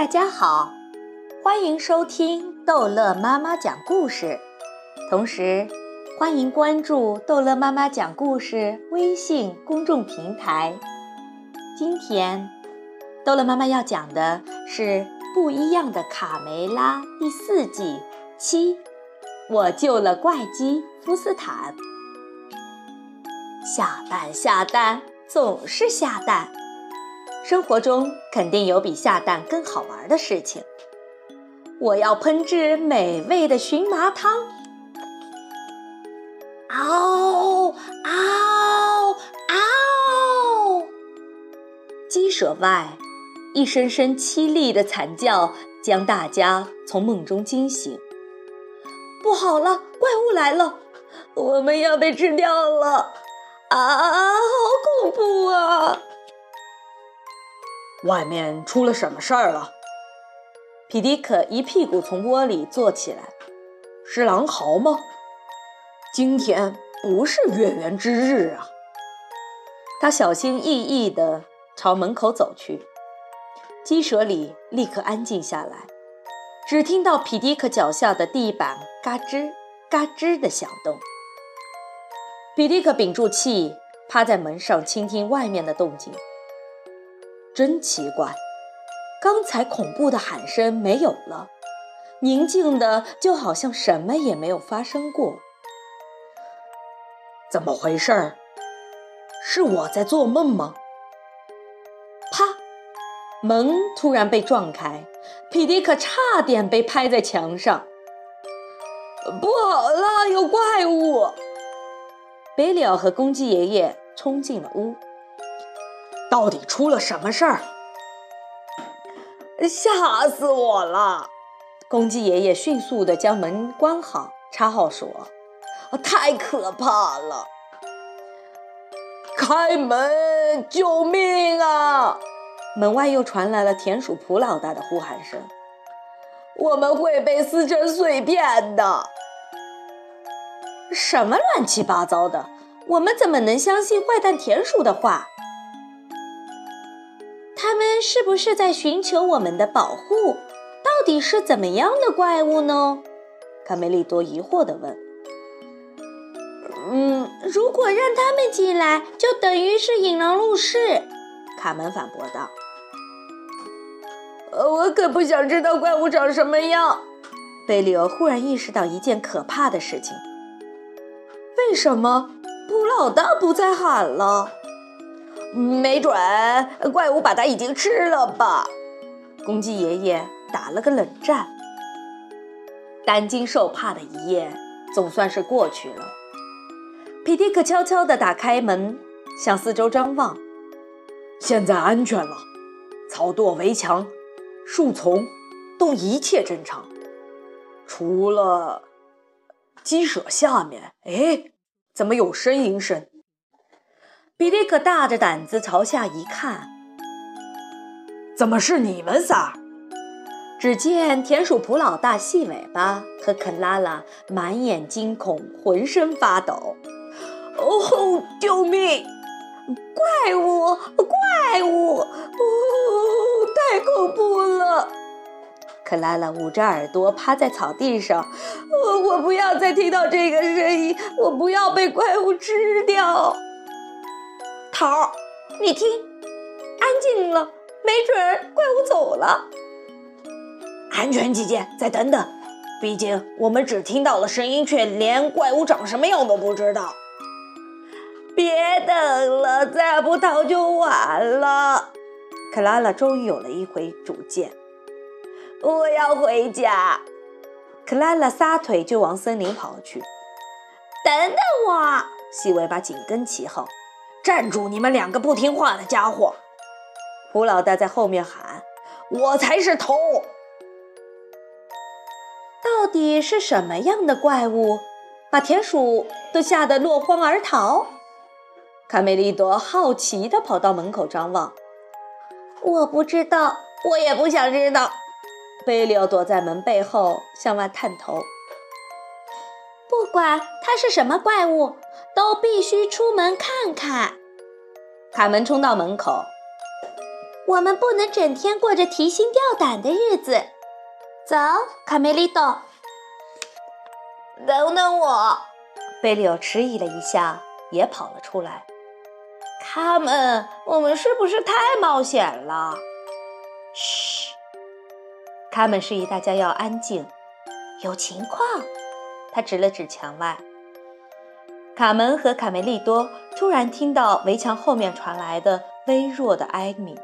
大家好，欢迎收听逗乐妈妈讲故事，同时欢迎关注逗乐妈妈讲故事微信公众平台。今天，逗乐妈妈要讲的是《不一样的卡梅拉》第四季七，我救了怪鸡福斯坦。下蛋下蛋，总是下蛋。生活中肯定有比下蛋更好玩的事情。我要烹制美味的荨麻汤。嗷嗷嗷！鸡舍外，一声声凄厉的惨叫将大家从梦中惊醒。不好了，怪物来了！我们要被吃掉了！啊，好恐怖啊！外面出了什么事儿了？皮迪克一屁股从窝里坐起来。是狼嚎吗？今天不是月圆之日啊！他小心翼翼地朝门口走去。鸡舍里立刻安静下来，只听到皮迪克脚下的地板嘎吱嘎吱的响动。皮迪克屏住气，趴在门上倾听外面的动静。真奇怪，刚才恐怖的喊声没有了，宁静的就好像什么也没有发生过。怎么回事儿？是我在做梦吗？啪！门突然被撞开，皮迪克差点被拍在墙上。不好了，有怪物！贝里奥和公鸡爷爷冲进了屋。到底出了什么事儿？吓死我了！公鸡爷爷迅速地将门关好，插好锁。太可怕了！开门！救命啊！门外又传来了田鼠普老大的呼喊声：“我们会被撕成碎片的！”什么乱七八糟的？我们怎么能相信坏蛋田鼠的话？是不是在寻求我们的保护？到底是怎么样的怪物呢？卡梅利多疑惑地问。嗯，如果让他们进来，就等于是引狼入室。卡门反驳道。呃，我可不想知道怪物长什么样。贝利欧忽然意识到一件可怕的事情。为什么布老大不再喊了？没准怪物把它已经吃了吧？公鸡爷爷打了个冷战。担惊受怕的一夜总算是过去了。皮迪克悄悄地打开门，向四周张望。现在安全了，草垛、围墙、树丛都一切正常，除了鸡舍下面。哎，怎么有呻吟声？比利克大着胆子朝下一看，怎么是你们仨？只见田鼠普老大细尾巴和肯拉拉满眼惊恐，浑身发抖。哦吼，救命！怪物，怪物！哦，太恐怖了！克拉拉捂着耳朵趴在草地上。我我不要再听到这个声音，我不要被怪物吃掉。桃，你听，安静了，没准怪物走了。安全起见，再等等，毕竟我们只听到了声音，却连怪物长什么样都不知道。别等了，再不逃就晚了。克拉拉终于有了一回主见。我要回家。克拉拉撒腿就往森林跑去。等等我！细尾巴紧跟其后。站住！你们两个不听话的家伙！胡老大在后面喊：“我才是头！”到底是什么样的怪物，把田鼠都吓得落荒而逃？卡梅利多好奇地跑到门口张望。我不知道，我也不想知道。贝利奥躲在门背后向外探头。不管它是什么怪物。都必须出门看看。卡门冲到门口，我们不能整天过着提心吊胆的日子。走，卡梅利多。等等我，贝利奥迟疑了一下，也跑了出来。卡门，我们是不是太冒险了？嘘，卡门示意大家要安静。有情况，他指了指墙外。卡门和卡梅利多突然听到围墙后面传来的微弱的哀鸣。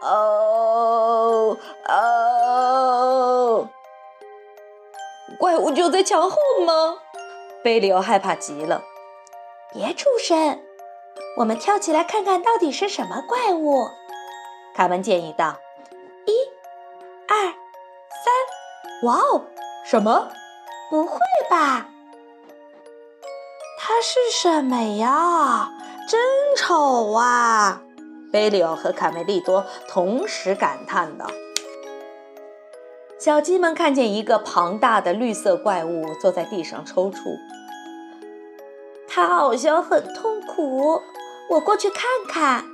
哦哦，怪物就在墙后吗？贝里奥害怕极了。别出声，我们跳起来看看到底是什么怪物。卡门建议道：“一、二、三，哇哦，什么？不会吧？它是什么呀？真丑啊！”贝里奥和卡梅利多同时感叹道：“小鸡们看见一个庞大的绿色怪物坐在地上抽搐，它好像很痛苦。我过去看看。”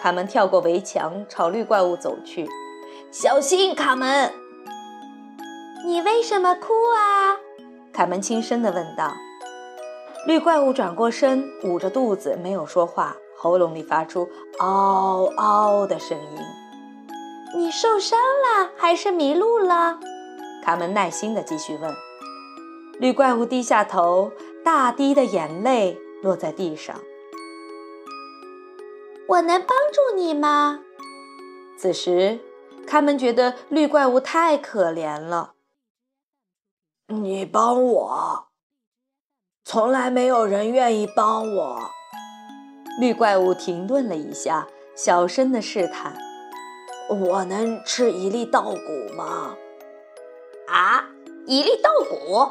卡门跳过围墙，朝绿怪物走去。“小心，卡门！”“你为什么哭啊？”卡门轻声地问道。绿怪物转过身，捂着肚子，没有说话。喉咙里发出“嗷嗷”的声音。你受伤了还是迷路了？卡门耐心地继续问。绿怪物低下头，大滴的眼泪落在地上。我能帮助你吗？此时，卡门觉得绿怪物太可怜了。你帮我，从来没有人愿意帮我。绿怪物停顿了一下，小声的试探：“我能吃一粒稻谷吗？”“啊，一粒稻谷！”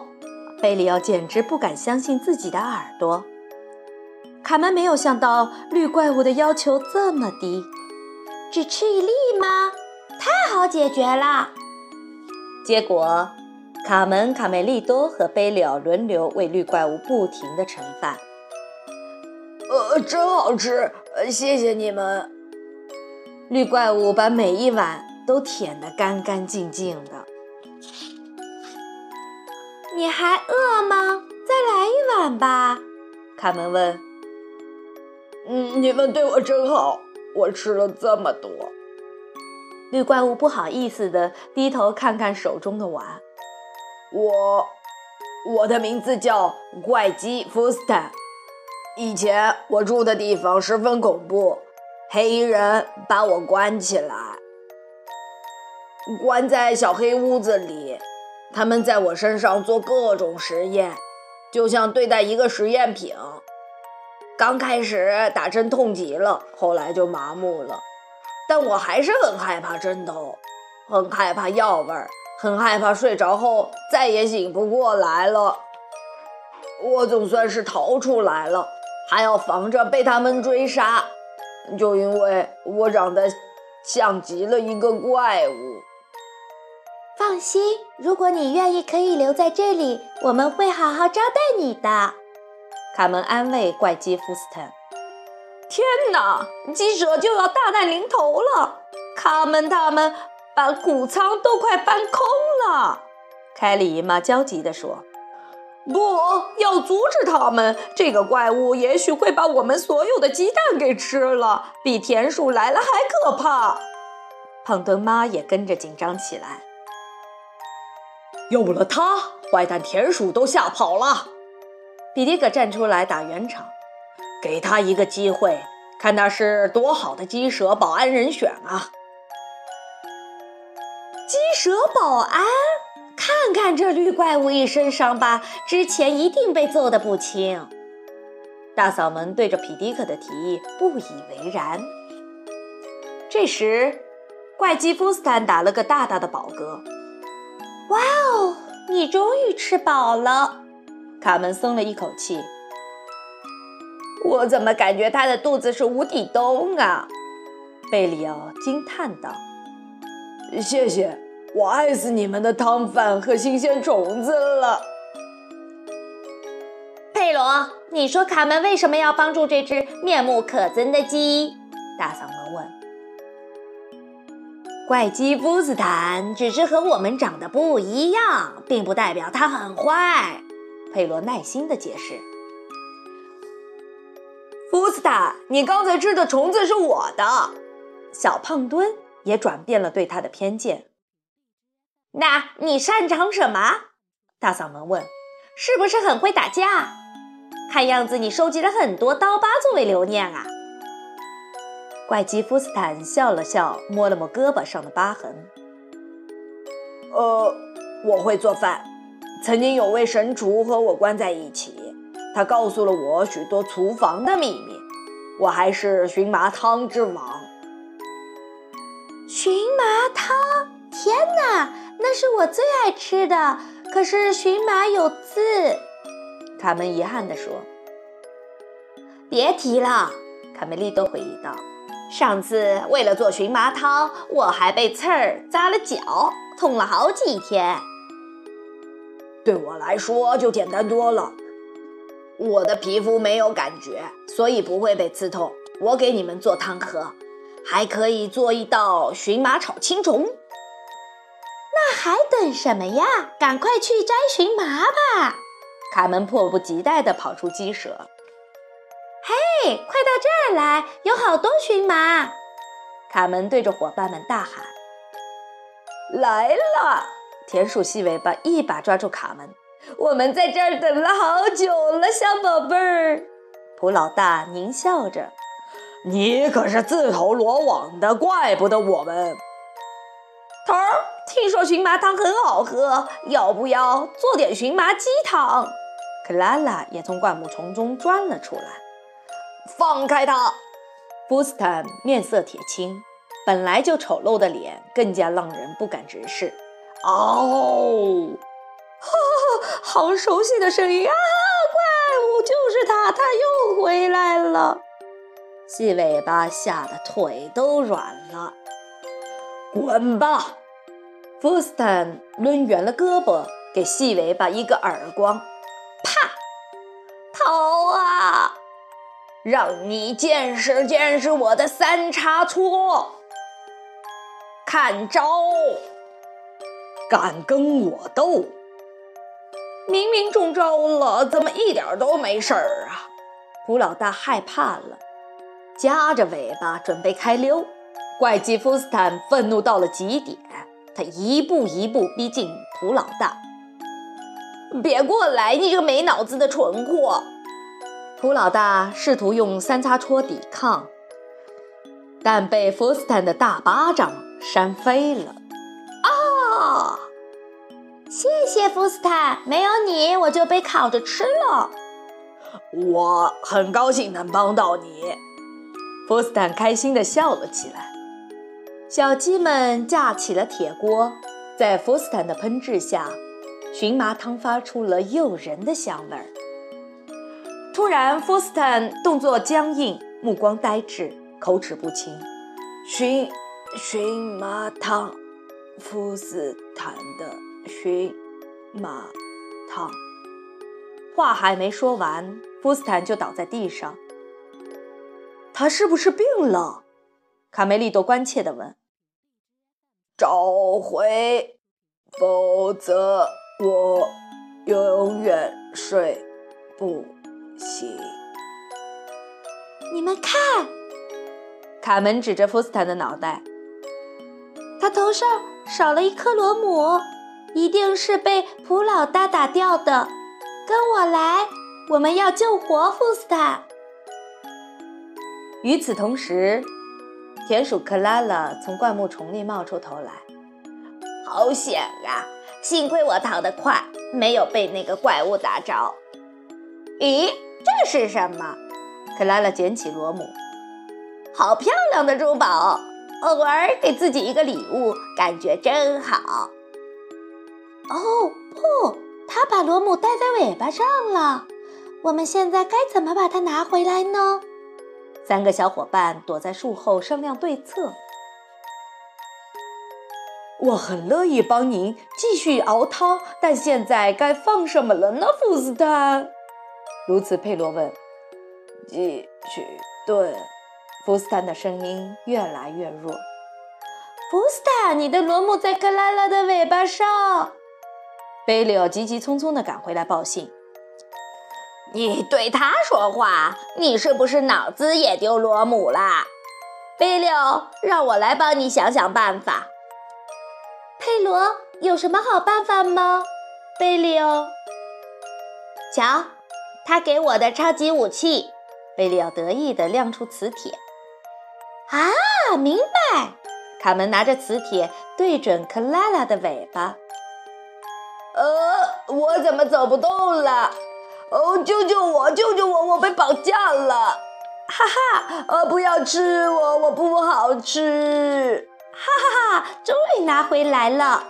贝里奥简直不敢相信自己的耳朵。卡门没有想到绿怪物的要求这么低，只吃一粒吗？太好解决了。结果，卡门、卡梅利多和贝里奥轮流为绿怪物不停地盛饭。呃，真好吃，呃，谢谢你们。绿怪物把每一碗都舔得干干净净的。你还饿吗？再来一碗吧。卡门问。嗯，你们对我真好，我吃了这么多。绿怪物不好意思的低头看看手中的碗。我，我的名字叫怪鸡福斯坦。以前我住的地方十分恐怖，黑衣人把我关起来，关在小黑屋子里。他们在我身上做各种实验，就像对待一个实验品。刚开始打针痛极了，后来就麻木了。但我还是很害怕针头，很害怕药味儿，很害怕睡着后再也醒不过来了。我总算是逃出来了。还要防着被他们追杀，就因为我长得像极了一个怪物。放心，如果你愿意，可以留在这里，我们会好好招待你的。卡门安慰怪鸡福斯坦。天哪，鸡舍就要大难临头了！卡门他们把谷仓都快搬空了。凯里姨妈焦急地说。不要阻止他们！这个怪物也许会把我们所有的鸡蛋给吃了，比田鼠来了还可怕。胖墩妈也跟着紧张起来。有了它，坏蛋田鼠都吓跑了。比迪克站出来打圆场，给他一个机会，看他是多好的鸡舍保安人选啊！蛇保安。看看这绿怪物一身伤疤，之前一定被揍得不轻。大嗓门对着皮迪克的提议不以为然。这时，怪基夫斯坦打了个大大的饱嗝。哇哦，你终于吃饱了！卡门松了一口气。我怎么感觉他的肚子是无底洞啊？贝里奥惊叹道。谢谢。我爱死你们的汤饭和新鲜虫子了，佩罗，你说卡门为什么要帮助这只面目可憎的鸡？大嗓门问。怪鸡夫斯坦只是和我们长得不一样，并不代表他很坏。佩罗耐心地解释。夫斯坦，你刚才吃的虫子是我的。小胖墩也转变了对他的偏见。那你擅长什么？大嗓门问。是不是很会打架？看样子你收集了很多刀疤作为留念啊。怪吉夫斯坦笑了笑，摸了摸胳膊上的疤痕。呃，我会做饭。曾经有位神厨和我关在一起，他告诉了我许多厨房的秘密。我还是荨麻汤之王。荨麻汤？天哪，那是我最爱吃的。可是荨麻有刺，卡门遗憾地说。别提了，卡梅利多回忆道。上次为了做荨麻汤，我还被刺儿扎了脚，痛了好几天。对我来说就简单多了，我的皮肤没有感觉，所以不会被刺痛。我给你们做汤喝，还可以做一道荨麻炒青虫。那还等什么呀？赶快去摘荨麻吧！卡门迫不及待地跑出鸡舍。嘿，快到这儿来，有好多荨麻！卡门对着伙伴们大喊：“来了！”田鼠细尾巴一把抓住卡门：“我们在这儿等了好久了，小宝贝儿。”普老大狞笑着：“你可是自投罗网的，怪不得我们。”听说荨麻汤很好喝，要不要做点荨麻鸡汤？克拉拉也从灌木丛中钻了出来。放开他！布斯坦面色铁青，本来就丑陋的脸更加让人不敢直视。哦，哈哈，好熟悉的声音啊！怪物就是他，他又回来了。细尾巴吓得腿都软了。滚吧！福斯坦抡圆了胳膊，给细尾巴一个耳光。啪！逃啊！让你见识见识我的三叉戳！看招！敢跟我斗？明明中招了，怎么一点都没事儿啊？胡老大害怕了，夹着尾巴准备开溜。怪鸡福斯坦愤怒到了极点，他一步一步逼近胡老大。别过来，你这个没脑子的蠢货！普老大试图用三叉戳抵抗，但被福斯坦的大巴掌扇飞了。啊！谢谢福斯坦，没有你我就被烤着吃了。我很高兴能帮到你。福斯坦开心地笑了起来。小鸡们架起了铁锅，在福斯坦的烹制下，荨麻汤发出了诱人的香味儿。突然，福斯坦动作僵硬，目光呆滞，口齿不清。荨荨麻汤，福斯坦的荨麻汤。话还没说完，福斯坦就倒在地上。他是不是病了？卡梅利多关切地问。找回，否则我永远睡不。醒，你们看，卡门指着福斯坦的脑袋，他头上少了一颗螺母，一定是被普老大打掉的。跟我来，我们要救活福斯坦。与此同时，田鼠克拉拉从灌木丛里冒出头来，好险啊！幸亏我逃得快，没有被那个怪物打着。咦？这是什么？克拉拉捡起螺母，好漂亮的珠宝！偶尔给自己一个礼物，感觉真好。哦不，他把螺母戴在尾巴上了。我们现在该怎么把它拿回来呢？三个小伙伴躲在树后商量对策。我很乐意帮您继续熬汤，但现在该放什么了呢，福斯坦？如此，佩罗问：“继续炖。”福斯坦的声音越来越弱。福斯坦，你的螺母在克拉拉的尾巴上。贝利奥急急匆匆地赶回来报信。你对他说话，你是不是脑子也丢螺母啦？贝利奥，让我来帮你想想办法。佩罗，有什么好办法吗？贝利奥，瞧，他给我的超级武器。贝利奥得意地亮出磁铁。啊，明白！卡门拿着磁铁对准克拉拉的尾巴。呃，我怎么走不动了？哦，救救我！救救我！我被绑架了！哈哈！呃，不要吃我，我不好吃！哈哈哈！终于拿回来了。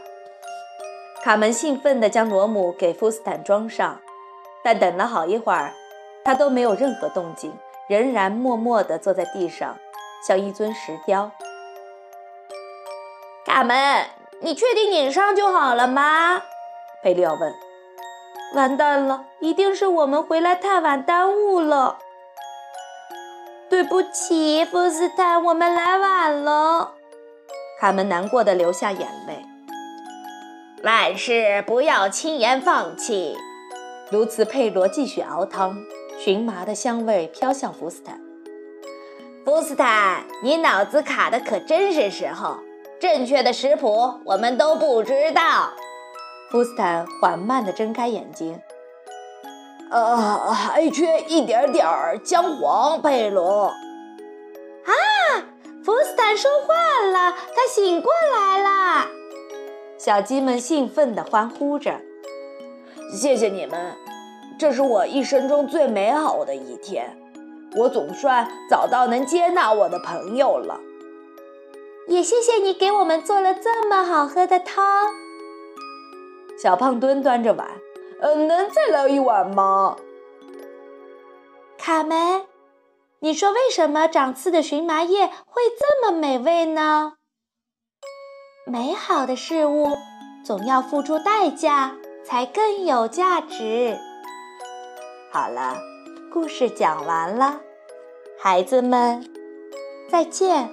卡门兴奋地将罗姆给福斯坦装上，但等了好一会儿，他都没有任何动静，仍然默默地坐在地上，像一尊石雕。卡门，你确定拧上就好了吗？贝利奥问：“完蛋了，一定是我们回来太晚耽误了。对不起，福斯坦，我们来晚了。”卡门难过的流下眼泪。万事不要轻言放弃。卢茨佩罗继续熬汤，荨麻的香味飘向福斯坦。福斯坦，你脑子卡的可真是时候，正确的食谱我们都不知道。福斯坦缓慢地睁开眼睛，呃，还缺一点点姜黄，佩罗。啊，福斯坦说话了，他醒过来了。小鸡们兴奋地欢呼着：“谢谢你们，这是我一生中最美好的一天。我总算找到能接纳我的朋友了。也谢谢你给我们做了这么好喝的汤。”小胖墩端着碗，呃，能再来一碗吗？卡门，你说为什么长刺的荨麻叶会这么美味呢？美好的事物总要付出代价才更有价值。好了，故事讲完了，孩子们，再见。